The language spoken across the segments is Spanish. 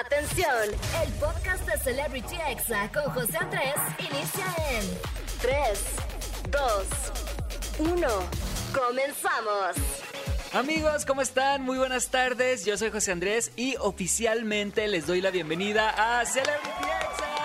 Atención, el podcast de Celebrity Exa con José Andrés inicia en 3, 2, 1. Comenzamos. Amigos, ¿cómo están? Muy buenas tardes. Yo soy José Andrés y oficialmente les doy la bienvenida a Celebrity.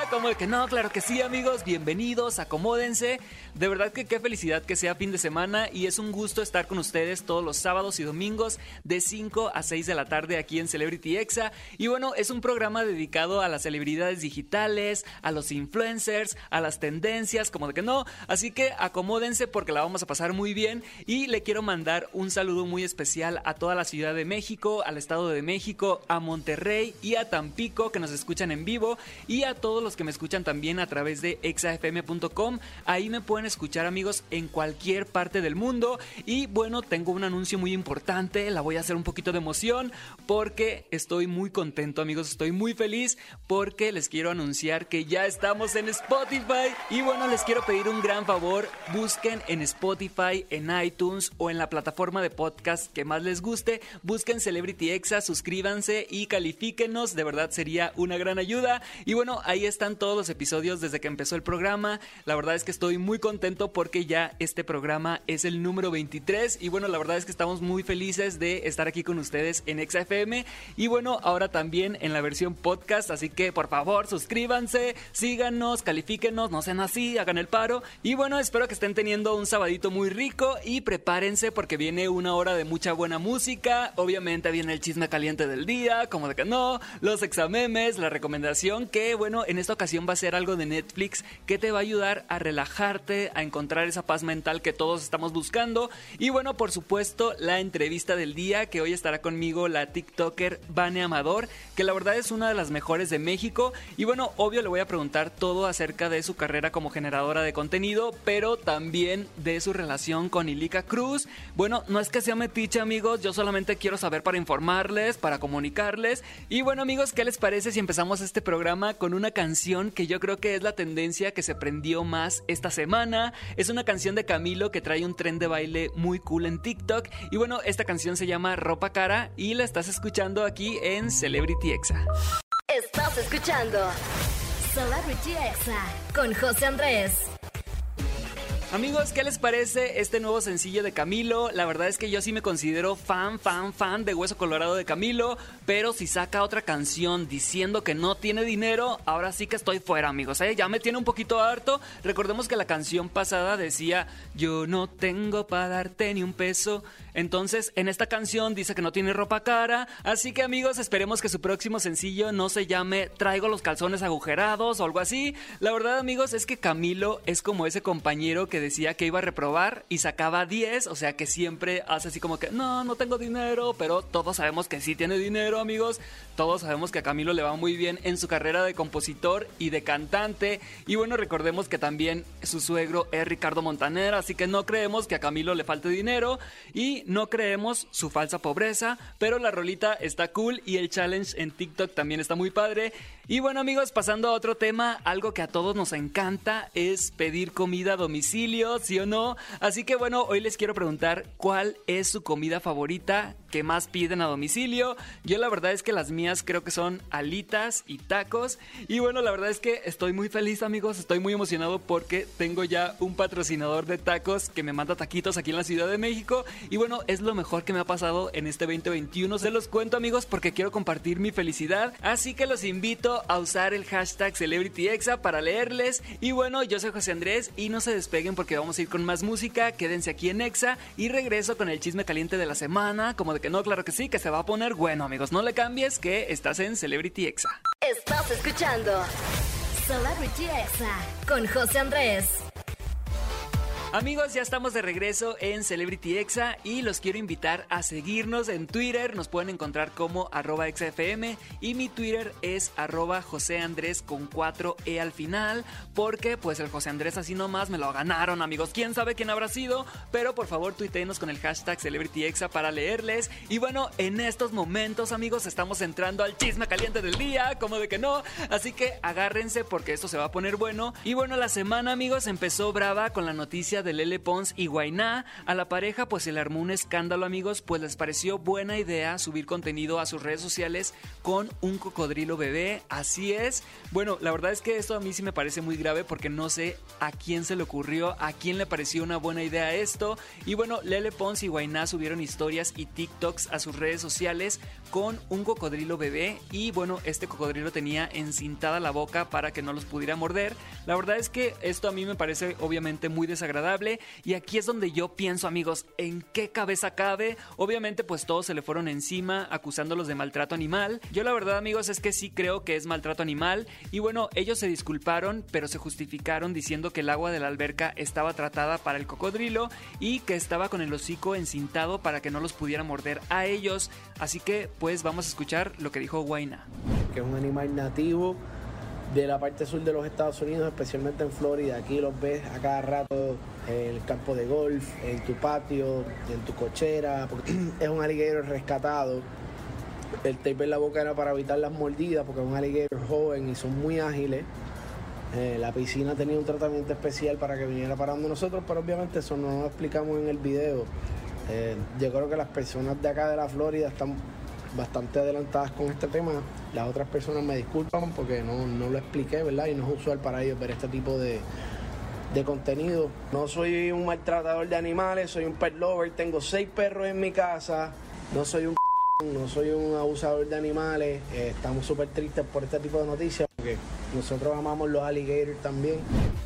Como de que no, claro que sí, amigos. Bienvenidos, acomódense. De verdad que qué felicidad que sea fin de semana y es un gusto estar con ustedes todos los sábados y domingos de 5 a 6 de la tarde aquí en Celebrity Exa. Y bueno, es un programa dedicado a las celebridades digitales, a los influencers, a las tendencias, como de que no. Así que acomódense porque la vamos a pasar muy bien y le quiero mandar un saludo muy especial a toda la Ciudad de México, al Estado de México, a Monterrey y a Tampico que nos escuchan en vivo y a todos los que me escuchan también a través de exafm.com. Ahí me pueden escuchar amigos en cualquier parte del mundo. Y bueno, tengo un anuncio muy importante, la voy a hacer un poquito de emoción porque estoy muy contento amigos, estoy muy feliz porque les quiero anunciar que ya estamos en Spotify. Y bueno, les quiero pedir un gran favor, busquen en Spotify, en iTunes o en la plataforma de podcast que más les guste, busquen Celebrity Exa, suscríbanse y califíquenos, de verdad sería una gran ayuda. Y bueno, ahí están todos los episodios desde que empezó el programa. La verdad es que estoy muy contento porque ya este programa es el número 23 y bueno, la verdad es que estamos muy felices de estar aquí con ustedes en XFM y bueno, ahora también en la versión podcast, así que por favor suscríbanse, síganos, califíquenos, no sean así, hagan el paro. Y bueno, espero que estén teniendo un sabadito muy rico y prepárense porque viene una hora de mucha buena música, obviamente viene el chisme caliente del día, como de que no, los examemes, la recomendación que bueno, en esta va a ser algo de Netflix que te va a ayudar a relajarte, a encontrar esa paz mental que todos estamos buscando. Y bueno, por supuesto, la entrevista del día, que hoy estará conmigo la TikToker Vane Amador, que la verdad es una de las mejores de México. Y bueno, obvio le voy a preguntar todo acerca de su carrera como generadora de contenido, pero también de su relación con Ilika Cruz. Bueno, no es que sea metiche, amigos, yo solamente quiero saber para informarles, para comunicarles. Y bueno, amigos, ¿qué les parece si empezamos este programa con una canción que yo creo que es la tendencia que se prendió más esta semana? Es una canción de Camilo que trae un tren de baile muy cool en TikTok. Y bueno, esta canción se llama Ropa Cara y la estás escuchando aquí en Celebrity Exa. Estás escuchando Celebrity Exa con José Andrés. Amigos, ¿qué les parece este nuevo sencillo de Camilo? La verdad es que yo sí me considero fan, fan, fan de Hueso Colorado de Camilo, pero si saca otra canción diciendo que no tiene dinero, ahora sí que estoy fuera, amigos, ¿eh? Ya me tiene un poquito harto. Recordemos que la canción pasada decía, yo no tengo para darte ni un peso. Entonces, en esta canción dice que no tiene ropa cara, así que amigos, esperemos que su próximo sencillo no se llame Traigo los calzones agujerados o algo así. La verdad, amigos, es que Camilo es como ese compañero que decía que iba a reprobar y sacaba 10, o sea que siempre hace así como que, no, no tengo dinero, pero todos sabemos que sí tiene dinero, amigos. Todos sabemos que a Camilo le va muy bien en su carrera de compositor y de cantante. Y bueno, recordemos que también su suegro es Ricardo Montaner, así que no creemos que a Camilo le falte dinero y no creemos su falsa pobreza, pero la rolita está cool y el challenge en TikTok también está muy padre. Y bueno amigos, pasando a otro tema, algo que a todos nos encanta es pedir comida a domicilio, ¿sí o no? Así que bueno, hoy les quiero preguntar cuál es su comida favorita que más piden a domicilio. Yo la verdad es que las mías creo que son alitas y tacos. Y bueno, la verdad es que estoy muy feliz amigos, estoy muy emocionado porque tengo ya un patrocinador de tacos que me manda taquitos aquí en la Ciudad de México. Y bueno, es lo mejor que me ha pasado en este 2021. Se los cuento amigos porque quiero compartir mi felicidad. Así que los invito a usar el hashtag CelebrityExa para leerles. Y bueno, yo soy José Andrés y no se despeguen porque vamos a ir con más música. Quédense aquí en Exa y regreso con el chisme caliente de la semana. Como de que no, claro que sí, que se va a poner bueno, amigos. No le cambies que estás en Celebrity Exa. Estás escuchando Celebrity Exa con José Andrés. Amigos, ya estamos de regreso en Celebrity Exa y los quiero invitar a seguirnos en Twitter. Nos pueden encontrar como arroba exafm y mi Twitter es arroba José Andrés con 4E al final porque pues el José Andrés así nomás me lo ganaron amigos. ¿Quién sabe quién habrá sido? Pero por favor tuiteenos con el hashtag Celebrity Exa para leerles. Y bueno, en estos momentos amigos estamos entrando al chisme caliente del día, como de que no. Así que agárrense porque esto se va a poner bueno. Y bueno, la semana amigos empezó brava con la noticia de de Lele Pons y Guainá. A la pareja pues se le armó un escándalo amigos, pues les pareció buena idea subir contenido a sus redes sociales con un cocodrilo bebé. Así es. Bueno, la verdad es que esto a mí sí me parece muy grave porque no sé a quién se le ocurrió, a quién le pareció una buena idea esto. Y bueno, Lele Pons y Guainá subieron historias y TikToks a sus redes sociales con un cocodrilo bebé y bueno, este cocodrilo tenía encintada la boca para que no los pudiera morder. La verdad es que esto a mí me parece obviamente muy desagradable y aquí es donde yo pienso amigos, ¿en qué cabeza cabe? Obviamente pues todos se le fueron encima acusándolos de maltrato animal. Yo la verdad amigos es que sí creo que es maltrato animal y bueno, ellos se disculparon pero se justificaron diciendo que el agua de la alberca estaba tratada para el cocodrilo y que estaba con el hocico encintado para que no los pudiera morder a ellos. Así que pues vamos a escuchar lo que dijo Guaina. Que es un animal nativo de la parte sur de los Estados Unidos, especialmente en Florida. Aquí los ves a cada rato en el campo de golf, en tu patio, en tu cochera, porque es un alligator rescatado. El tape en la boca era para evitar las mordidas, porque es un alligator joven y son muy ágiles. Eh, la piscina tenía un tratamiento especial para que viniera parando nosotros, pero obviamente eso no lo explicamos en el video. Eh, yo creo que las personas de acá de la Florida están bastante adelantadas con este tema. Las otras personas me disculpan porque no, no lo expliqué, ¿verdad? Y no es usual para ellos ver este tipo de, de contenido. No soy un maltratador de animales, soy un pet lover, tengo seis perros en mi casa, no soy un no soy un abusador de animales, eh, estamos súper tristes por este tipo de noticias porque nosotros amamos los alligators también.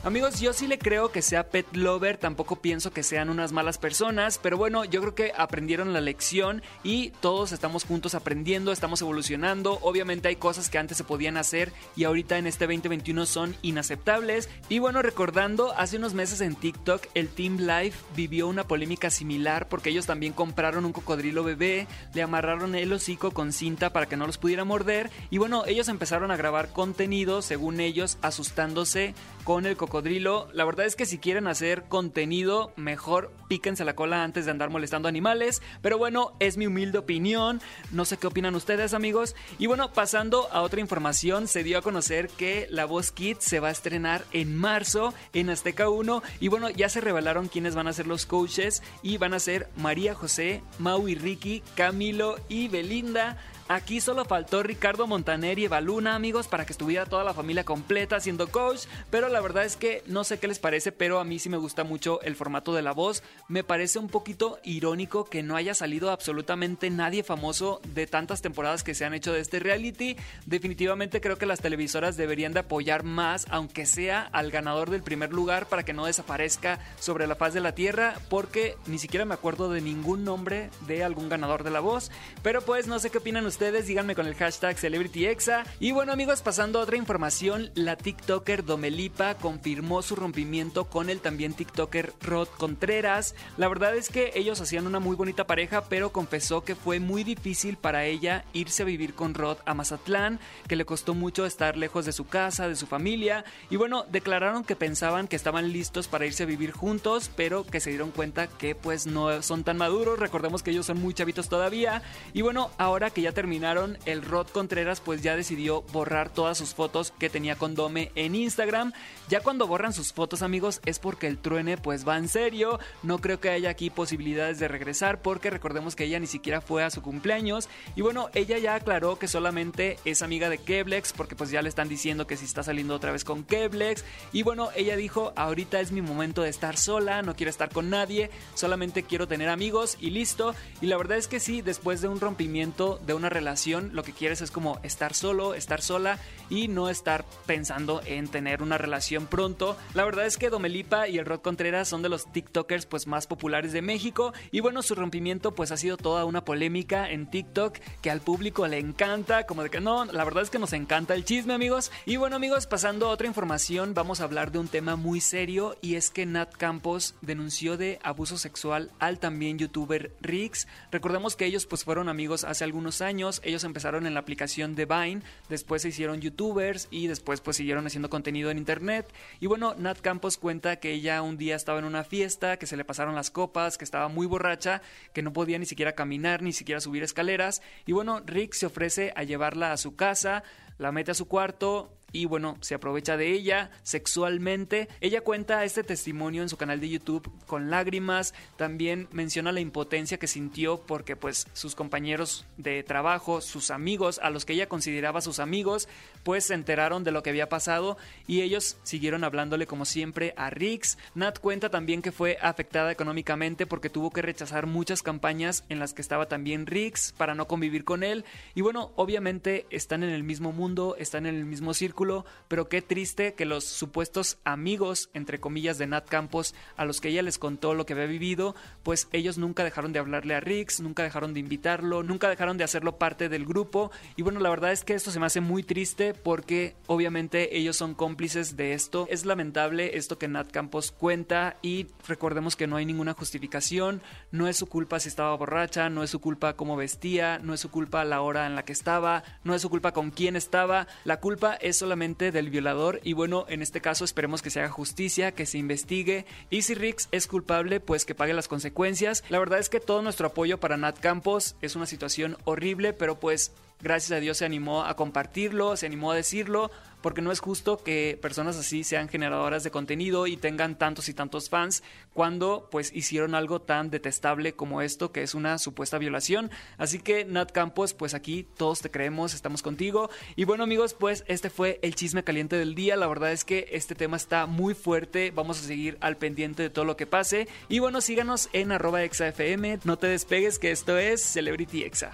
Amigos, yo sí le creo que sea pet lover, tampoco pienso que sean unas malas personas, pero bueno, yo creo que aprendieron la lección y todos estamos juntos aprendiendo, estamos evolucionando. Obviamente hay cosas que antes se podían hacer y ahorita en este 2021 son inaceptables. Y bueno, recordando, hace unos meses en TikTok el Team Life vivió una polémica similar porque ellos también compraron un cocodrilo bebé, le amarraron el hocico con cinta para que no los pudiera morder y bueno, ellos empezaron a grabar contenido, según ellos, asustándose con el cocodrilo. La verdad es que si quieren hacer contenido, mejor píquense la cola antes de andar molestando animales. Pero bueno, es mi humilde opinión. No sé qué opinan ustedes, amigos. Y bueno, pasando a otra información, se dio a conocer que La Voz Kids se va a estrenar en marzo en Azteca 1. Y bueno, ya se revelaron quiénes van a ser los coaches. Y van a ser María José, Mau Ricky, Camilo y Belinda. Aquí solo faltó Ricardo Montaner y Eva Luna, amigos, para que estuviera toda la familia completa siendo coach. Pero la verdad es que no sé qué les parece, pero a mí sí me gusta mucho el formato de la voz. Me parece un poquito irónico que no haya salido absolutamente nadie famoso de tantas temporadas que se han hecho de este reality. Definitivamente creo que las televisoras deberían de apoyar más, aunque sea al ganador del primer lugar, para que no desaparezca sobre la faz de la tierra, porque ni siquiera me acuerdo de ningún nombre de algún ganador de la voz. Pero pues no sé qué opinan ustedes díganme con el hashtag CelebrityExa. Y bueno amigos, pasando a otra información, la TikToker Domelipa confirmó su rompimiento con el también TikToker Rod Contreras. La verdad es que ellos hacían una muy bonita pareja, pero confesó que fue muy difícil para ella irse a vivir con Rod a Mazatlán, que le costó mucho estar lejos de su casa, de su familia. Y bueno, declararon que pensaban que estaban listos para irse a vivir juntos, pero que se dieron cuenta que pues no son tan maduros. Recordemos que ellos son muy chavitos todavía. Y bueno, ahora que ya terminaron terminaron, el Rod Contreras pues ya decidió borrar todas sus fotos que tenía con Dome en Instagram. Ya cuando borran sus fotos amigos es porque el truene pues va en serio. No creo que haya aquí posibilidades de regresar porque recordemos que ella ni siquiera fue a su cumpleaños. Y bueno, ella ya aclaró que solamente es amiga de Keblex porque pues ya le están diciendo que si está saliendo otra vez con Keblex. Y bueno, ella dijo, ahorita es mi momento de estar sola, no quiero estar con nadie, solamente quiero tener amigos y listo. Y la verdad es que sí, después de un rompimiento de una relación lo que quieres es como estar solo, estar sola y no estar pensando en tener una relación pronto. La verdad es que Domelipa y el Rod Contreras son de los TikTokers pues más populares de México y bueno, su rompimiento pues ha sido toda una polémica en TikTok que al público le encanta, como de que no, la verdad es que nos encanta el chisme, amigos. Y bueno, amigos, pasando a otra información, vamos a hablar de un tema muy serio y es que Nat Campos denunció de abuso sexual al también youtuber Rix. Recordemos que ellos pues fueron amigos hace algunos años ellos empezaron en la aplicación de Vine, después se hicieron youtubers y después pues siguieron haciendo contenido en internet. Y bueno, Nat Campos cuenta que ella un día estaba en una fiesta, que se le pasaron las copas, que estaba muy borracha, que no podía ni siquiera caminar, ni siquiera subir escaleras. Y bueno, Rick se ofrece a llevarla a su casa, la mete a su cuarto, y bueno, se aprovecha de ella sexualmente. Ella cuenta este testimonio en su canal de YouTube con lágrimas, también menciona la impotencia que sintió porque pues sus compañeros de trabajo, sus amigos, a los que ella consideraba sus amigos, pues se enteraron de lo que había pasado y ellos siguieron hablándole como siempre a Rix. Nat cuenta también que fue afectada económicamente porque tuvo que rechazar muchas campañas en las que estaba también Rix para no convivir con él y bueno, obviamente están en el mismo mundo, están en el mismo círculo, pero qué triste que los supuestos amigos, entre comillas, de Nat Campos, a los que ella les contó lo que había vivido, pues ellos nunca dejaron de hablarle a Rix, nunca dejaron de invitarlo, nunca dejaron de hacerlo parte del grupo. Y bueno, la verdad es que esto se me hace muy triste porque obviamente ellos son cómplices de esto. Es lamentable esto que Nat Campos cuenta y recordemos que no hay ninguna justificación, no es su culpa si estaba borracha, no es su culpa cómo vestía, no es su culpa la hora en la que estaba, no es su culpa con quién estaba, la culpa es solamente del violador y bueno, en este caso esperemos que se haga justicia, que se investigue y si Rix es culpable, pues que pague las consecuencias. La verdad es que todo nuestro apoyo para Nat Campos es una situación horrible, pero pues gracias a Dios se animó a compartirlo, se animó a decirlo, porque no es justo que personas así sean generadoras de contenido y tengan tantos y tantos fans cuando pues hicieron algo tan detestable como esto que es una supuesta violación. Así que Nat Campos, pues aquí todos te creemos, estamos contigo. Y bueno amigos, pues este fue el chisme caliente del día. La verdad es que este tema está muy fuerte. Vamos a seguir al pendiente de todo lo que pase. Y bueno, síganos en arroba exafm. No te despegues que esto es Celebrity Exa.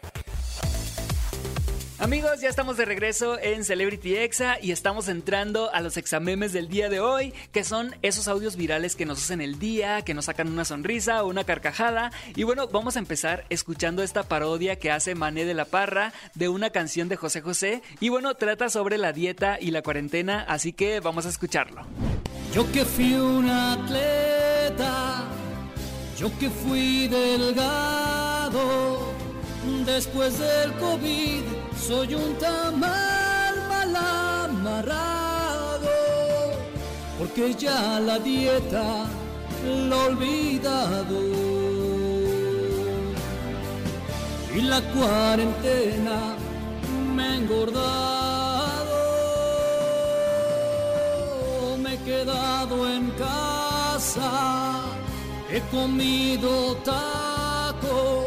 Amigos, ya estamos de regreso en Celebrity Exa y estamos entrando a los examemes del día de hoy, que son esos audios virales que nos hacen el día, que nos sacan una sonrisa o una carcajada. Y bueno, vamos a empezar escuchando esta parodia que hace Mané de la Parra de una canción de José José. Y bueno, trata sobre la dieta y la cuarentena, así que vamos a escucharlo. Yo que fui un atleta, yo que fui delgado, después del COVID soy un tamal mal amarrado, porque ya la dieta lo he olvidado. Y la cuarentena me ha engordado, me he quedado en casa, he comido tacos,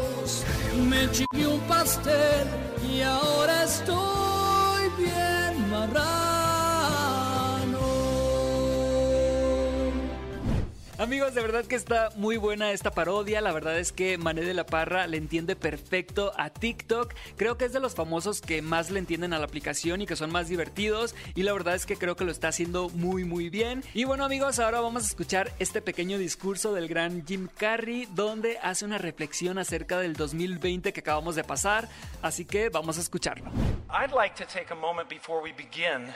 me chingué un pastel y ahora estoy bien marrano. Amigos, de verdad que está muy buena esta parodia. La verdad es que Mané de la Parra le entiende perfecto a TikTok. Creo que es de los famosos que más le entienden a la aplicación y que son más divertidos. Y la verdad es que creo que lo está haciendo muy, muy bien. Y bueno, amigos, ahora vamos a escuchar este pequeño discurso del gran Jim Carrey, donde hace una reflexión acerca del 2020 que acabamos de pasar. Así que vamos a escucharlo. I'd like to take a moment before we begin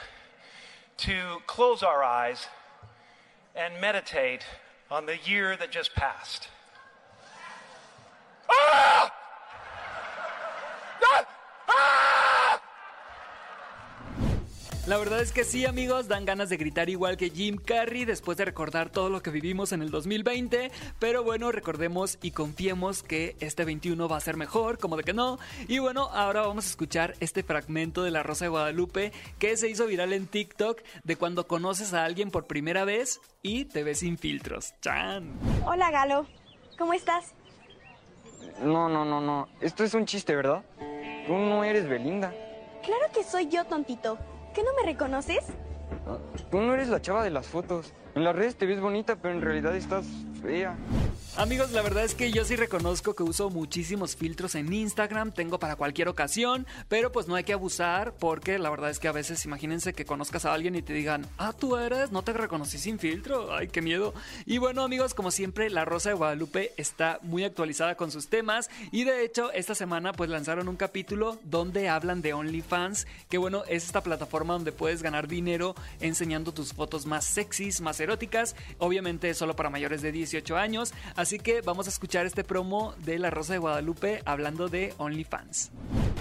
to close our eyes and meditate on the year that just passed. Ah! La verdad es que sí, amigos, dan ganas de gritar igual que Jim Carrey después de recordar todo lo que vivimos en el 2020. Pero bueno, recordemos y confiemos que este 21 va a ser mejor, como de que no. Y bueno, ahora vamos a escuchar este fragmento de La Rosa de Guadalupe que se hizo viral en TikTok de cuando conoces a alguien por primera vez y te ves sin filtros. ¡Chan! Hola Galo, ¿cómo estás? No, no, no, no. Esto es un chiste, ¿verdad? Tú no eres Belinda. Claro que soy yo, tontito. ¿Qué no me reconoces? Ah, Tú no eres la chava de las fotos. En las redes te ves bonita, pero en realidad estás fea. Amigos, la verdad es que yo sí reconozco que uso muchísimos filtros en Instagram, tengo para cualquier ocasión, pero pues no hay que abusar porque la verdad es que a veces imagínense que conozcas a alguien y te digan, ah, tú eres, no te reconocí sin filtro, ay, qué miedo. Y bueno amigos, como siempre, La Rosa de Guadalupe está muy actualizada con sus temas y de hecho esta semana pues lanzaron un capítulo donde hablan de OnlyFans, que bueno, es esta plataforma donde puedes ganar dinero enseñando tus fotos más sexys, más eróticas, obviamente solo para mayores de 18 años, que vamos a escuchar este promo de La Rosa de Guadalupe hablando de OnlyFans.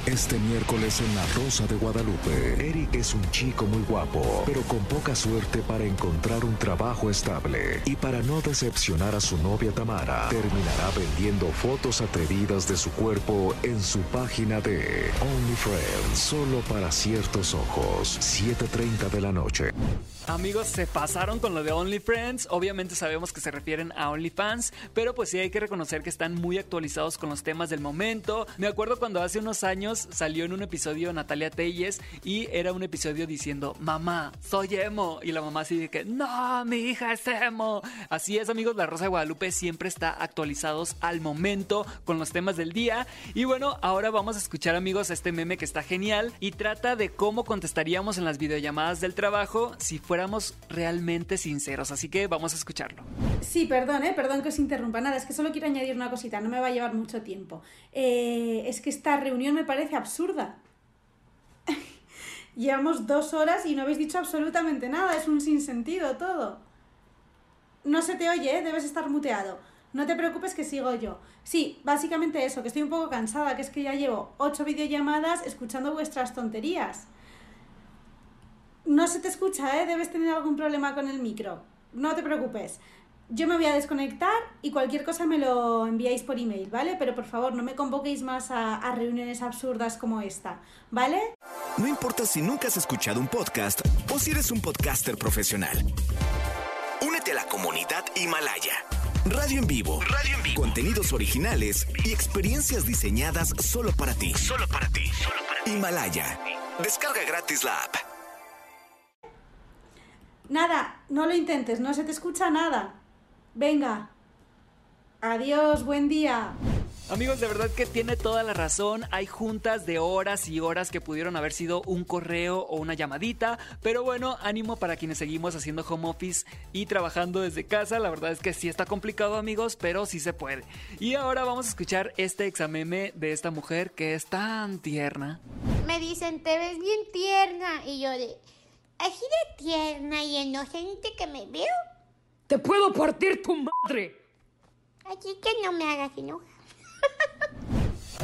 Este miércoles en La Rosa de Guadalupe, Eric es un chico muy guapo, pero con poca suerte para encontrar un trabajo estable. Y para no decepcionar a su novia Tamara, terminará vendiendo fotos atrevidas de su cuerpo en su página de OnlyFriends, solo para ciertos ojos, 7.30 de la noche. Amigos, se pasaron con lo de OnlyFriends. Obviamente sabemos que se refieren a OnlyFans, pero pues sí hay que reconocer que están muy actualizados con los temas del momento. Me acuerdo cuando hace unos años salió en un episodio Natalia Telles y era un episodio diciendo, mamá, soy emo. Y la mamá así de que, no, mi hija es emo. Así es, amigos, La Rosa de Guadalupe siempre está actualizados al momento con los temas del día. Y bueno, ahora vamos a escuchar, amigos, este meme que está genial y trata de cómo contestaríamos en las videollamadas del trabajo si fuera realmente sinceros. Así que vamos a escucharlo. Sí, perdón, ¿eh? perdón que os interrumpa. Nada, es que solo quiero añadir una cosita, no me va a llevar mucho tiempo. Eh, es que esta reunión me parece absurda. Llevamos dos horas y no habéis dicho absolutamente nada, es un sinsentido todo. No se te oye, ¿eh? debes estar muteado. No te preocupes que sigo yo. Sí, básicamente eso, que estoy un poco cansada, que es que ya llevo ocho videollamadas escuchando vuestras tonterías. No se te escucha, ¿eh? Debes tener algún problema con el micro. No te preocupes. Yo me voy a desconectar y cualquier cosa me lo enviáis por email, ¿vale? Pero por favor, no me convoquéis más a, a, reuniones absurdas como esta, ¿vale? No importa si nunca has escuchado un podcast o si eres un podcaster profesional. Únete a la comunidad Himalaya. Radio en vivo. Radio en vivo. Contenidos originales y experiencias diseñadas solo para ti. Solo para ti. Solo para ti. Himalaya. Descarga gratis la app. Nada, no lo intentes, no se te escucha nada. Venga. Adiós, buen día. Amigos, de verdad que tiene toda la razón. Hay juntas de horas y horas que pudieron haber sido un correo o una llamadita. Pero bueno, ánimo para quienes seguimos haciendo home office y trabajando desde casa. La verdad es que sí está complicado, amigos, pero sí se puede. Y ahora vamos a escuchar este exameme de esta mujer que es tan tierna. Me dicen, te ves bien tierna. Y yo de así de tierna y inocente que me veo. Te puedo partir tu madre. Así que no me hagas enojar.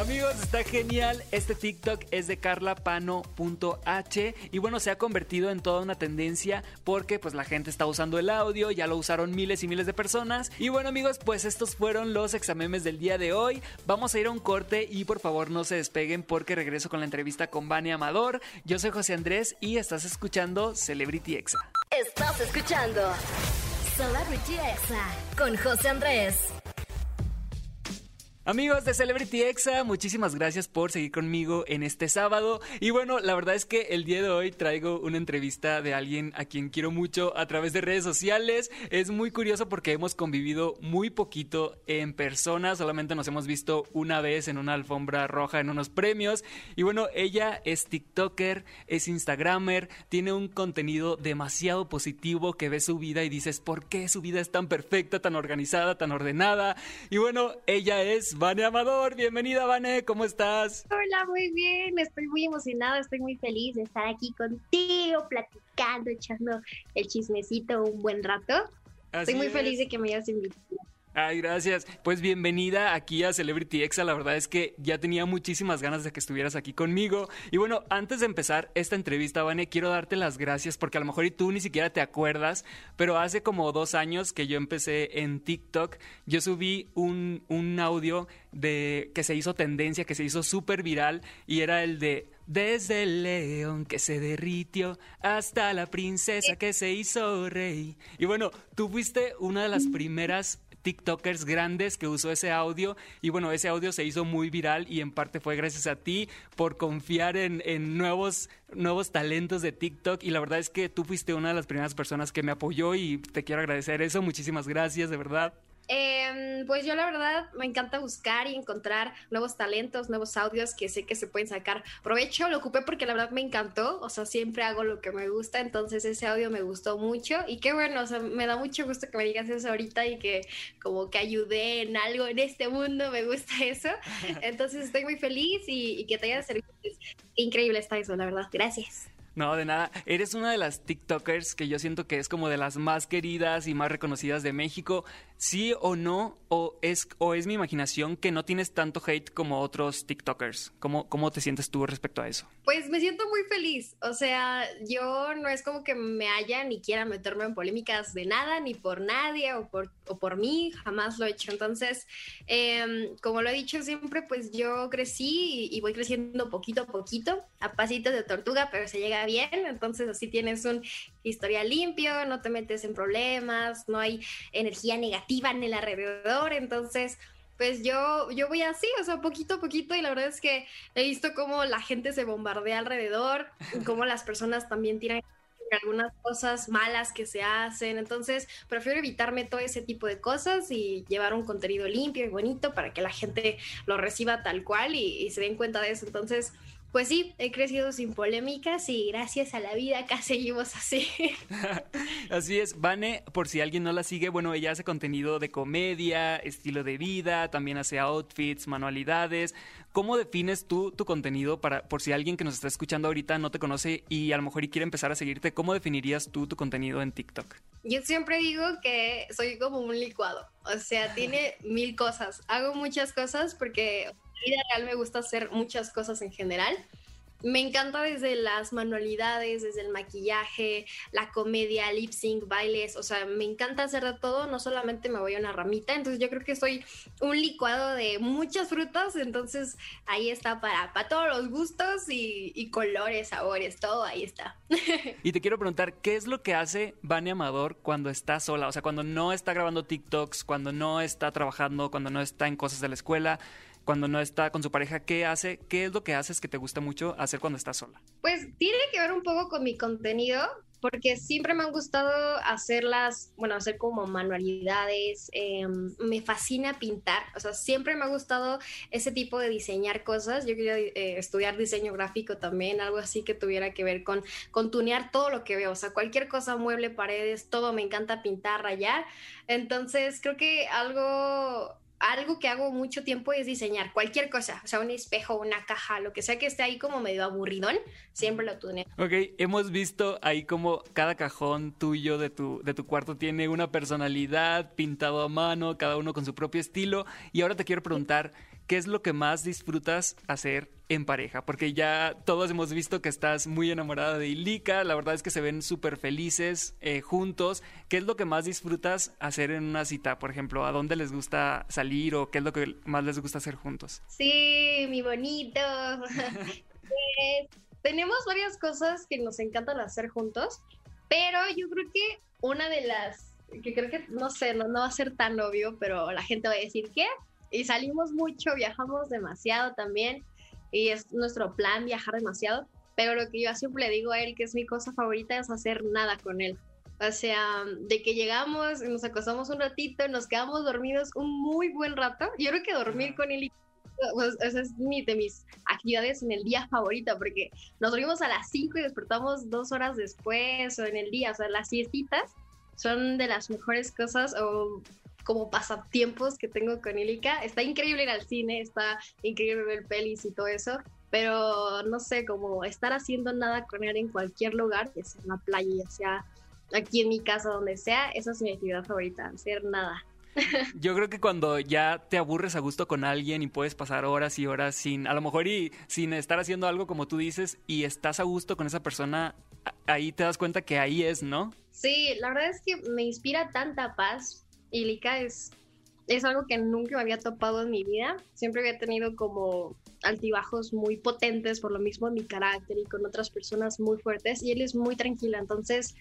Amigos, está genial. Este TikTok es de carlapano.h y bueno, se ha convertido en toda una tendencia porque pues la gente está usando el audio, ya lo usaron miles y miles de personas. Y bueno, amigos, pues estos fueron los examemes del día de hoy. Vamos a ir a un corte y por favor no se despeguen porque regreso con la entrevista con Vane Amador. Yo soy José Andrés y estás escuchando Celebrity Exa. Estás escuchando Celebrity Exa con José Andrés. Amigos de Celebrity Exa, muchísimas gracias por seguir conmigo en este sábado. Y bueno, la verdad es que el día de hoy traigo una entrevista de alguien a quien quiero mucho a través de redes sociales. Es muy curioso porque hemos convivido muy poquito en persona, solamente nos hemos visto una vez en una alfombra roja en unos premios. Y bueno, ella es TikToker, es Instagramer, tiene un contenido demasiado positivo que ve su vida y dices, ¿por qué su vida es tan perfecta, tan organizada, tan ordenada? Y bueno, ella es Vane Amador. Bienvenida, Vane, ¿cómo estás? Hola, muy bien. Estoy muy emocionada, estoy muy feliz de estar aquí contigo, platicando, echando el chismecito un buen rato. estoy muy feliz de que me hayas invitado. Ay, gracias. Pues bienvenida aquí a Celebrity Exa. La verdad es que ya tenía muchísimas ganas de que estuvieras aquí conmigo. Y bueno, antes de empezar esta entrevista, Vane, quiero darte las gracias porque a lo mejor y tú ni siquiera te acuerdas, pero hace como dos años que yo empecé en TikTok, yo subí un, un audio de que se hizo tendencia, que se hizo súper viral y era el de desde el león que se derritió hasta la princesa que se hizo rey. Y bueno, tú fuiste una de las primeras TikTokers grandes que usó ese audio. Y bueno, ese audio se hizo muy viral y en parte fue gracias a ti por confiar en, en nuevos, nuevos talentos de TikTok. Y la verdad es que tú fuiste una de las primeras personas que me apoyó y te quiero agradecer eso, muchísimas gracias, de verdad. Eh, pues yo la verdad me encanta buscar y encontrar nuevos talentos, nuevos audios que sé que se pueden sacar provecho. Lo ocupé porque la verdad me encantó, o sea, siempre hago lo que me gusta, entonces ese audio me gustó mucho y qué bueno, o sea, me da mucho gusto que me digas eso ahorita y que como que ayudé en algo en este mundo, me gusta eso. Entonces estoy muy feliz y, y que te haya servido. Increíble está eso, la verdad. Gracias. No, de nada. Eres una de las TikTokers que yo siento que es como de las más queridas y más reconocidas de México. ¿Sí o no? ¿O es, o es mi imaginación que no tienes tanto hate como otros TikTokers? ¿Cómo, ¿Cómo te sientes tú respecto a eso? Pues me siento muy feliz. O sea, yo no es como que me haya ni quiera meterme en polémicas de nada, ni por nadie o por, o por mí. Jamás lo he hecho. Entonces, em, como lo he dicho siempre, pues yo crecí y, y voy creciendo poquito a poquito, a pasitos de tortuga, pero se llega bien, entonces así tienes un historial limpio, no te metes en problemas, no hay energía negativa en el alrededor, entonces pues yo, yo voy así, o sea, poquito a poquito y la verdad es que he visto cómo la gente se bombardea alrededor, cómo las personas también tiran algunas cosas malas que se hacen, entonces prefiero evitarme todo ese tipo de cosas y llevar un contenido limpio y bonito para que la gente lo reciba tal cual y, y se den cuenta de eso, entonces pues sí, he crecido sin polémicas y gracias a la vida acá seguimos así. así es, Vane, por si alguien no la sigue, bueno, ella hace contenido de comedia, estilo de vida, también hace outfits, manualidades. ¿Cómo defines tú tu contenido para, por si alguien que nos está escuchando ahorita no te conoce y a lo mejor y quiere empezar a seguirte, ¿cómo definirías tú tu contenido en TikTok? Yo siempre digo que soy como un licuado, o sea, tiene mil cosas. Hago muchas cosas porque vida real me gusta hacer muchas cosas en general. Me encanta desde las manualidades, desde el maquillaje, la comedia, lip sync, bailes, o sea, me encanta hacer de todo, no solamente me voy a una ramita, entonces yo creo que soy un licuado de muchas frutas, entonces ahí está para, para todos los gustos y, y colores, sabores, todo ahí está. y te quiero preguntar, ¿qué es lo que hace Vania Amador cuando está sola? O sea, cuando no está grabando TikToks, cuando no está trabajando, cuando no está en cosas de la escuela cuando no está con su pareja, ¿qué hace? ¿Qué es lo que haces que te gusta mucho hacer cuando estás sola? Pues tiene que ver un poco con mi contenido, porque siempre me han gustado hacerlas, bueno, hacer como manualidades, eh, me fascina pintar, o sea, siempre me ha gustado ese tipo de diseñar cosas, yo quería eh, estudiar diseño gráfico también, algo así que tuviera que ver con, con tunear todo lo que veo, o sea, cualquier cosa, mueble, paredes, todo, me encanta pintar, rayar, entonces creo que algo algo que hago mucho tiempo es diseñar cualquier cosa, o sea, un espejo, una caja, lo que sea que esté ahí como medio aburridón, siempre lo tuneo. Ok, hemos visto ahí como cada cajón tuyo de tu, de tu cuarto tiene una personalidad pintado a mano, cada uno con su propio estilo. Y ahora te quiero preguntar, ¿qué es lo que más disfrutas hacer en pareja? Porque ya todos hemos visto que estás muy enamorada de Ilika, la verdad es que se ven súper felices eh, juntos. ¿Qué es lo que más disfrutas hacer en una cita? Por ejemplo, ¿a dónde les gusta salir o qué es lo que más les gusta hacer juntos? Sí, mi bonito. pues, tenemos varias cosas que nos encantan hacer juntos, pero yo creo que una de las que creo que, no sé, no, no va a ser tan obvio, pero la gente va a decir que y salimos mucho, viajamos demasiado también y es nuestro plan viajar demasiado, pero lo que yo siempre le digo a él que es mi cosa favorita es hacer nada con él. O sea, de que llegamos, nos acostamos un ratito, nos quedamos dormidos un muy buen rato. Yo creo que dormir con él pues, esa es mi, de mis actividades en el día favorita, porque nos dormimos a las 5 y despertamos dos horas después o en el día. O sea, las siestitas son de las mejores cosas o como pasatiempos que tengo con Ilika. Está increíble ir al cine, está increíble ver pelis y todo eso, pero no sé, como estar haciendo nada con él en cualquier lugar, ya sea en la playa, ya sea aquí en mi casa, donde sea, esa es mi actividad favorita, hacer nada. Yo creo que cuando ya te aburres a gusto con alguien y puedes pasar horas y horas sin, a lo mejor y sin estar haciendo algo como tú dices y estás a gusto con esa persona, ahí te das cuenta que ahí es, ¿no? Sí, la verdad es que me inspira tanta paz Ilika es, es algo que nunca me había topado en mi vida. Siempre había tenido como altibajos muy potentes por lo mismo en mi carácter y con otras personas muy fuertes y él es muy tranquila. Entonces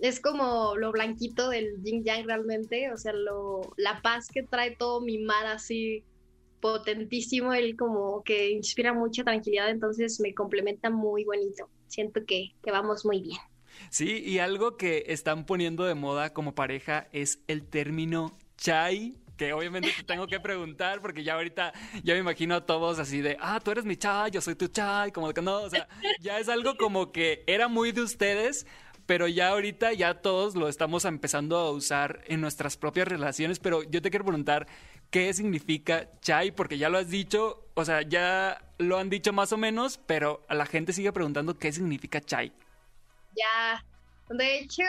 es como lo blanquito del yin yang realmente, o sea, lo, la paz que trae todo mi mar así potentísimo, él como que inspira mucha tranquilidad, entonces me complementa muy bonito. Siento que, que vamos muy bien. Sí, y algo que están poniendo de moda como pareja es el término chai que obviamente te tengo que preguntar porque ya ahorita ya me imagino a todos así de, ah, tú eres mi chai, yo soy tu chai, como que no, o sea, ya es algo como que era muy de ustedes, pero ya ahorita ya todos lo estamos empezando a usar en nuestras propias relaciones, pero yo te quiero preguntar, ¿qué significa chai? Porque ya lo has dicho, o sea, ya lo han dicho más o menos, pero la gente sigue preguntando qué significa chai. Ya, de hecho,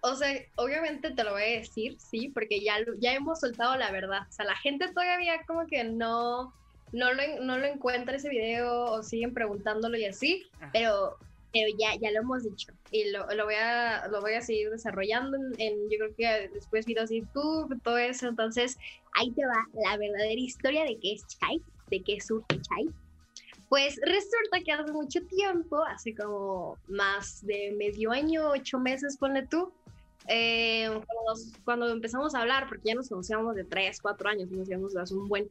o sea, obviamente te lo voy a decir, sí, porque ya, ya hemos soltado la verdad. O sea, la gente todavía como que no, no, lo, no lo encuentra ese video o siguen preguntándolo y así, pero, pero ya, ya lo hemos dicho y lo, lo, voy, a, lo voy a seguir desarrollando en, yo creo que después videos de YouTube, todo eso. Entonces, ahí te va la verdadera historia de qué es Chai, de qué surge Chai. Pues resulta que hace mucho tiempo, hace como más de medio año, ocho meses, ponle tú, eh, cuando, empezamos a hablar, porque ya nos conocíamos de tres, cuatro años, nos conocíamos hace un buen,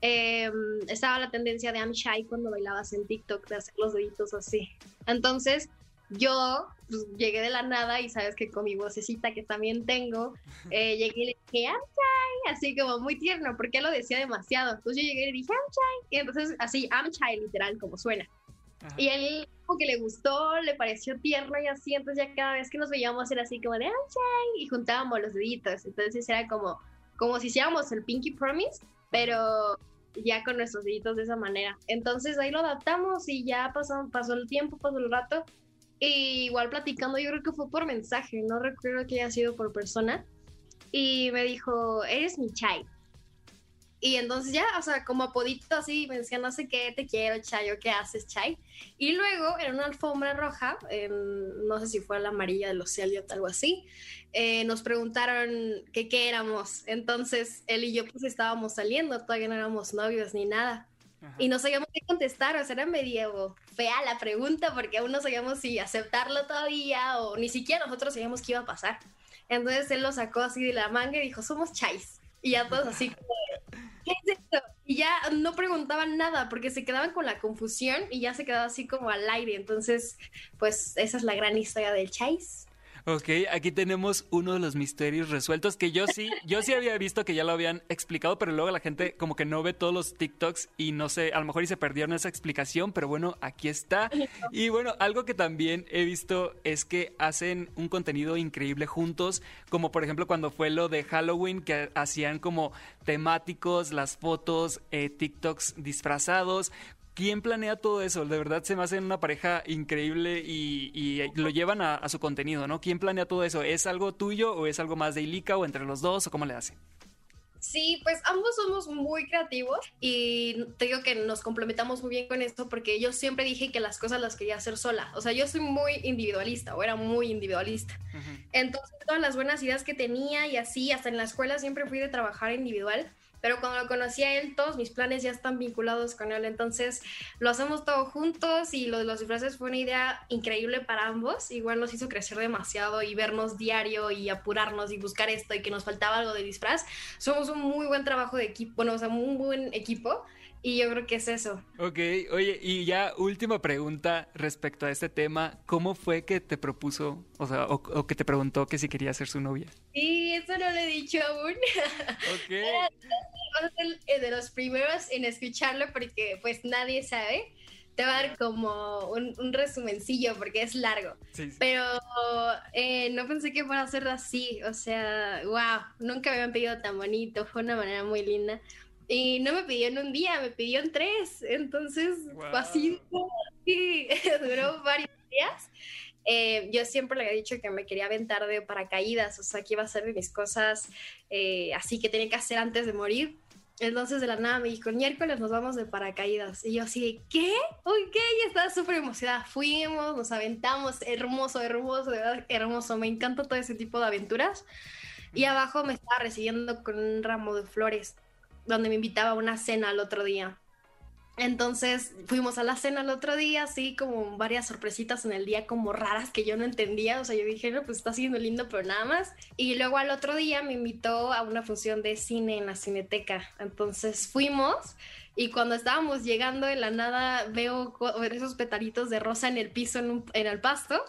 eh, estaba la tendencia de I'm Shy cuando bailabas en TikTok, de hacer los deditos así. Entonces, yo pues, llegué de la nada y sabes que con mi vocecita que también tengo, eh, llegué y le dije, I'm Shy, así como muy tierno, porque él lo decía demasiado. Entonces yo llegué y le dije, I'm Shy, y entonces así, I'm Shy, literal, como suena. Y él como que le gustó, le pareció tierno y así, entonces ya cada vez que nos veíamos era así como de, I'm Shy, y juntábamos los deditos. Entonces era como, como si hiciéramos el Pinky Promise, pero ya con nuestros deditos de esa manera. Entonces ahí lo adaptamos y ya pasó, pasó el tiempo, pasó el rato y igual platicando, yo creo que fue por mensaje, no recuerdo que haya sido por persona. Y me dijo, eres mi chai. Y entonces ya, o sea, como apodito así, me decía, no sé qué, te quiero, Chai, o qué haces, Chai. Y luego, en una alfombra roja, no sé si fue la amarilla de los Elliot, algo así, eh, nos preguntaron que qué éramos. Entonces, él y yo pues estábamos saliendo, todavía no éramos novios ni nada. Y no sabíamos qué contestar, o sea, era medio fea la pregunta porque aún no sabíamos si aceptarlo todavía o ni siquiera nosotros sabíamos qué iba a pasar. Entonces él lo sacó así de la manga y dijo, somos chais. Y ya todos así ¿qué es esto? Y ya no preguntaban nada porque se quedaban con la confusión y ya se quedaba así como al aire. Entonces, pues esa es la gran historia del chais. Ok, aquí tenemos uno de los misterios resueltos que yo sí, yo sí había visto que ya lo habían explicado, pero luego la gente como que no ve todos los TikToks y no sé, a lo mejor y se perdieron esa explicación, pero bueno, aquí está. Y bueno, algo que también he visto es que hacen un contenido increíble juntos, como por ejemplo cuando fue lo de Halloween, que hacían como temáticos, las fotos, eh, TikToks disfrazados, ¿Quién planea todo eso? De verdad se me hacen una pareja increíble y, lo llevan a, su contenido, ¿no? ¿Quién planea todo eso? ¿Es algo tuyo o es algo más de Ilika o entre los dos o cómo le hace? Sí, pues ambos somos muy creativos y te digo que nos complementamos muy bien con esto porque yo siempre dije que las cosas las quería hacer sola. O sea, yo soy muy individualista o era muy individualista. Entonces, todas las buenas ideas que tenía y así, hasta en la escuela siempre fui de trabajar individual pero cuando lo conocí a él, todos mis planes ya están vinculados con él, entonces lo hacemos todo juntos y lo de los disfraces fue una idea increíble para ambos, igual nos hizo crecer demasiado y vernos diario y apurarnos y buscar esto y que nos faltaba algo de disfraz. Somos un muy buen trabajo de equipo, bueno, o sea, un buen equipo y yo creo que es eso. Ok, oye, y ya última pregunta respecto a este tema. ¿Cómo fue que te propuso, o sea, o, que te preguntó que si quería ser su novia? Sí, eso no lo he dicho aún. Ok. De los primeros en escucharlo porque pues nadie sabe. Te va a dar como un, resumencillo porque es largo. Pero eh, no pensé que fuera a ser así. O sea, wow, nunca me habían pedido tan bonito. Fue una manera muy linda. Y no me pidió en un día, me pidió en tres. Entonces, así, duró varios días. Eh, yo siempre le había dicho que me quería aventar de paracaídas, o sea, que iba a ser de mis cosas eh, así que tenía que hacer antes de morir. Entonces de la nada me dijo, miércoles nos vamos de paracaídas. Y yo así, ¿qué? Ok, estaba súper emocionada. Fuimos, nos aventamos, hermoso, hermoso, de verdad, hermoso. Me encanta todo ese tipo de aventuras. Y abajo me estaba recibiendo con un ramo de flores donde me invitaba a una cena el otro día. Entonces fuimos a la cena el otro día, así como varias sorpresitas en el día como raras que yo no entendía, o sea, yo dije, no, pues está siendo lindo, pero nada más. Y luego al otro día me invitó a una función de cine en la cineteca, entonces fuimos y cuando estábamos llegando de la nada veo esos petalitos de rosa en el piso, en, en el pasto,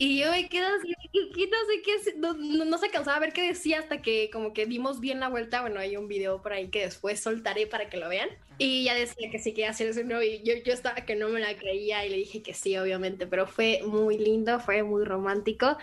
y yo me quedo así, no sé qué, no, no, se alcanzaba a ver qué decía hasta que como que dimos bien la vuelta. Bueno, hay un video por ahí que después soltaré para que lo vean. Y ya decía que sí quería hacer eso. No, y yo, yo estaba que no me la creía y le dije que sí, obviamente. Pero fue muy lindo, fue muy romántico.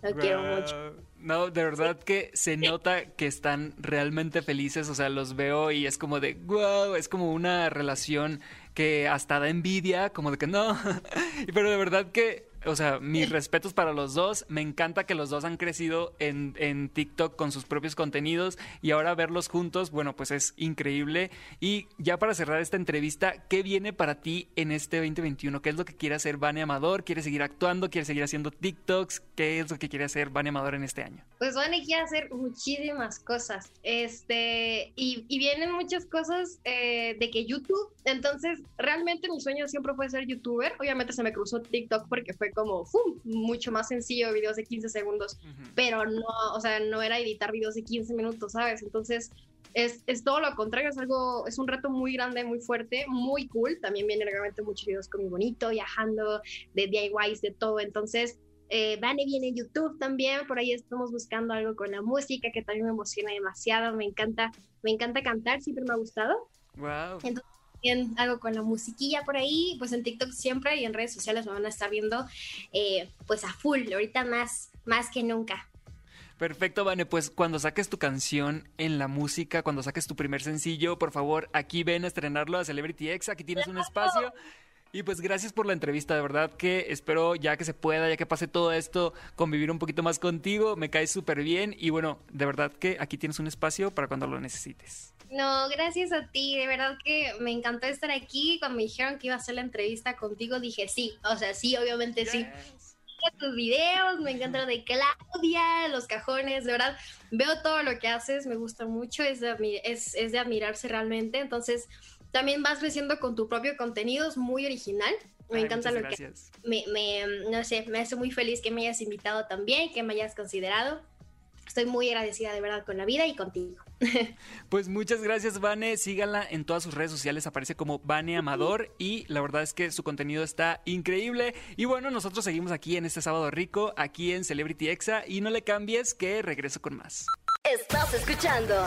Lo quiero mucho. No, de verdad que se nota que están realmente felices. O sea, los veo y es como de wow, es como una relación que hasta da envidia, como de que no. Pero de verdad que o sea, mis respetos para los dos. Me encanta que los dos han crecido en, en TikTok con sus propios contenidos y ahora verlos juntos, bueno, pues es increíble. Y ya para cerrar esta entrevista, ¿qué viene para ti en este 2021? ¿Qué es lo que quiere hacer Vane Amador? ¿Quiere seguir actuando? ¿Quiere seguir haciendo TikToks? ¿Qué es lo que quiere hacer Vane Amador en este año? Pues Vane quiere hacer muchísimas cosas. Este, y, y vienen muchas cosas eh, de que YouTube, entonces realmente mi sueño siempre fue ser youtuber. Obviamente se me cruzó TikTok porque fue como ¡fum! mucho más sencillo, videos de 15 segundos, pero no, o sea, no era editar videos de 15 minutos, ¿sabes? Entonces es, es, todo lo contrario, es algo, es un reto muy grande, muy fuerte, muy cool. También viene realmente muchos videos con mi bonito, viajando, de DIYs, de todo. Entonces, eh, Vane viene en YouTube también, por ahí estamos buscando algo con la música que también me emociona demasiado, me encanta, me encanta cantar, siempre me ha gustado. Wow. Entonces, también algo con la musiquilla por ahí, pues en TikTok siempre y en redes sociales me van a estar viendo eh, pues a full, ahorita más, más que nunca. Perfecto, Vane. Pues cuando saques tu canción en la música, cuando saques tu primer sencillo, por favor, aquí ven a estrenarlo a Celebrity X. Aquí tienes un espacio. Y pues gracias por la entrevista, de verdad que espero ya que se pueda, ya que pase todo esto, convivir un poquito más contigo, me caes súper bien y bueno, de verdad que aquí tienes un espacio para cuando lo necesites. No, gracias a ti, de verdad que me encantó estar aquí, cuando me dijeron que iba a hacer la entrevista contigo dije sí, o sea, sí, obviamente sí. Tus videos, me encanta lo de Claudia, los cajones, de verdad, veo todo lo que haces, me gusta mucho, es de, es, es de admirarse realmente, entonces también vas creciendo con tu propio contenido, es muy original. Me Ay, encanta lo gracias. que me, me, no sé, me hace muy feliz que me hayas invitado también, que me hayas considerado. Estoy muy agradecida de verdad con la vida y contigo. Pues muchas gracias, Vane. Síganla en todas sus redes sociales. Aparece como Vane Amador. Y la verdad es que su contenido está increíble. Y bueno, nosotros seguimos aquí en este sábado rico, aquí en Celebrity Exa. Y no le cambies que regreso con más. Estás escuchando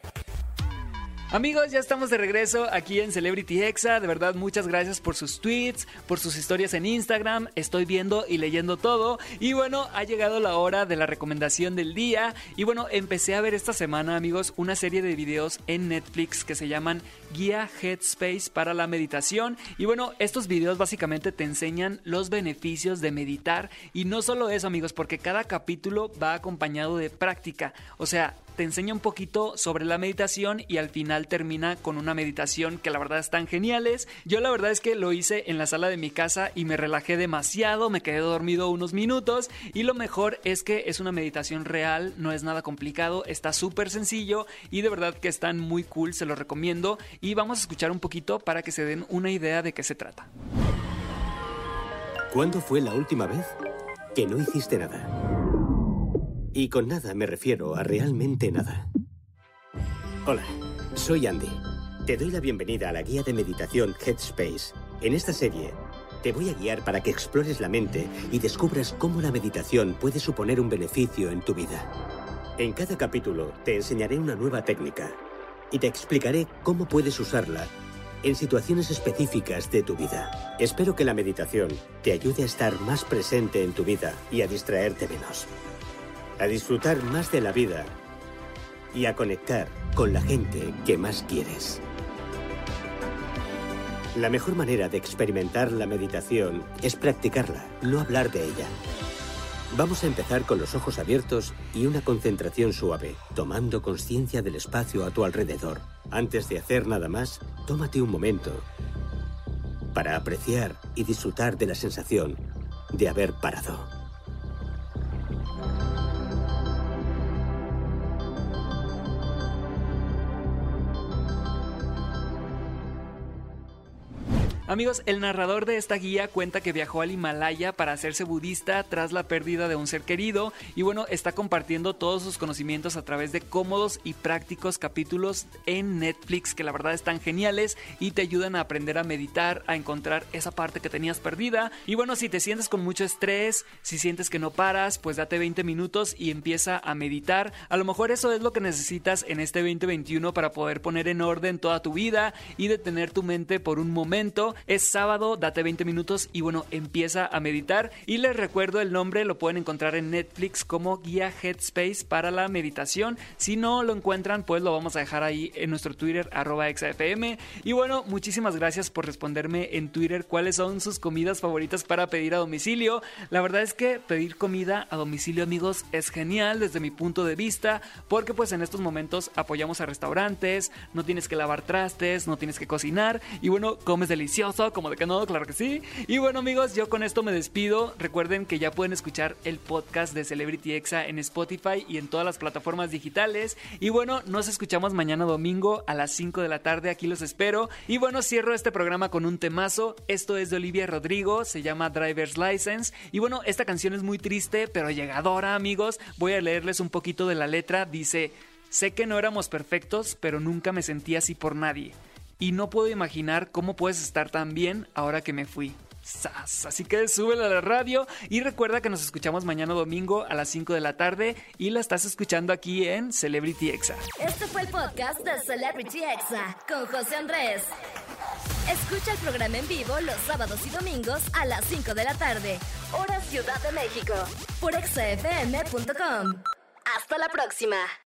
Amigos, ya estamos de regreso aquí en Celebrity Exa. De verdad, muchas gracias por sus tweets, por sus historias en Instagram. Estoy viendo y leyendo todo. Y bueno, ha llegado la hora de la recomendación del día. Y bueno, empecé a ver esta semana, amigos, una serie de videos en Netflix que se llaman Guía Headspace para la meditación. Y bueno, estos videos básicamente te enseñan los beneficios de meditar. Y no solo eso, amigos, porque cada capítulo va acompañado de práctica. O sea, te enseña un poquito sobre la meditación y al final termina con una meditación que la verdad están geniales. Yo la verdad es que lo hice en la sala de mi casa y me relajé demasiado, me quedé dormido unos minutos y lo mejor es que es una meditación real, no es nada complicado, está súper sencillo y de verdad que están muy cool, se los recomiendo y vamos a escuchar un poquito para que se den una idea de qué se trata. ¿Cuándo fue la última vez que no hiciste nada? Y con nada me refiero a realmente nada. Hola, soy Andy. Te doy la bienvenida a la guía de meditación Headspace. En esta serie, te voy a guiar para que explores la mente y descubras cómo la meditación puede suponer un beneficio en tu vida. En cada capítulo te enseñaré una nueva técnica y te explicaré cómo puedes usarla en situaciones específicas de tu vida. Espero que la meditación te ayude a estar más presente en tu vida y a distraerte menos a disfrutar más de la vida y a conectar con la gente que más quieres. La mejor manera de experimentar la meditación es practicarla, no hablar de ella. Vamos a empezar con los ojos abiertos y una concentración suave, tomando conciencia del espacio a tu alrededor. Antes de hacer nada más, tómate un momento para apreciar y disfrutar de la sensación de haber parado. Amigos, el narrador de esta guía cuenta que viajó al Himalaya para hacerse budista tras la pérdida de un ser querido y bueno, está compartiendo todos sus conocimientos a través de cómodos y prácticos capítulos en Netflix que la verdad están geniales y te ayudan a aprender a meditar, a encontrar esa parte que tenías perdida. Y bueno, si te sientes con mucho estrés, si sientes que no paras, pues date 20 minutos y empieza a meditar. A lo mejor eso es lo que necesitas en este 2021 para poder poner en orden toda tu vida y detener tu mente por un momento Es sábado, date 20 minutos y bueno, empieza a meditar. Y les recuerdo el nombre, lo pueden encontrar en Netflix como guía Headspace para la meditación. Si no lo encuentran, pues lo vamos a dejar ahí en nuestro Twitter, arroba exafm. Y bueno, muchísimas gracias por responderme en Twitter cuáles son sus comidas favoritas para pedir a domicilio. La verdad es que pedir comida a domicilio, amigos, es genial desde mi punto de vista, porque pues en estos momentos apoyamos a restaurantes, no tienes que lavar trastes, no tienes que cocinar y bueno, comes delicioso, como de que no, claro que sí. Y bueno, amigos, yo con esto me despido. Recuerden que ya pueden escuchar el podcast de Celebrity Exa en Spotify y en todas las plataformas digitales. Y bueno, nos escuchamos mañana domingo a las 5 de la tarde, aquí los espero. Y bueno, cierro este programa con un temazo. Esto es de Olivia Rodrigo, se llama Driver's License. Y bueno, esta canción es muy triste, pero llegadora, amigos. Voy a leerles un poquito de la letra. Dice, sé que no éramos perfectos, pero nunca me sentí así por nadie. Y no puedo imaginar cómo puedes estar tan bien ahora que me fui. ¡Sas! Así que súbela a la radio y recuerda que nos escuchamos mañana domingo a las 5 de la tarde y la estás escuchando aquí en Celebrity Exa. Este fue el podcast de Celebrity Exa con José Andrés. Escucha el programa en vivo los sábados y domingos a las 5 de la tarde, hora Ciudad de México, por exafm.com. Hasta la próxima.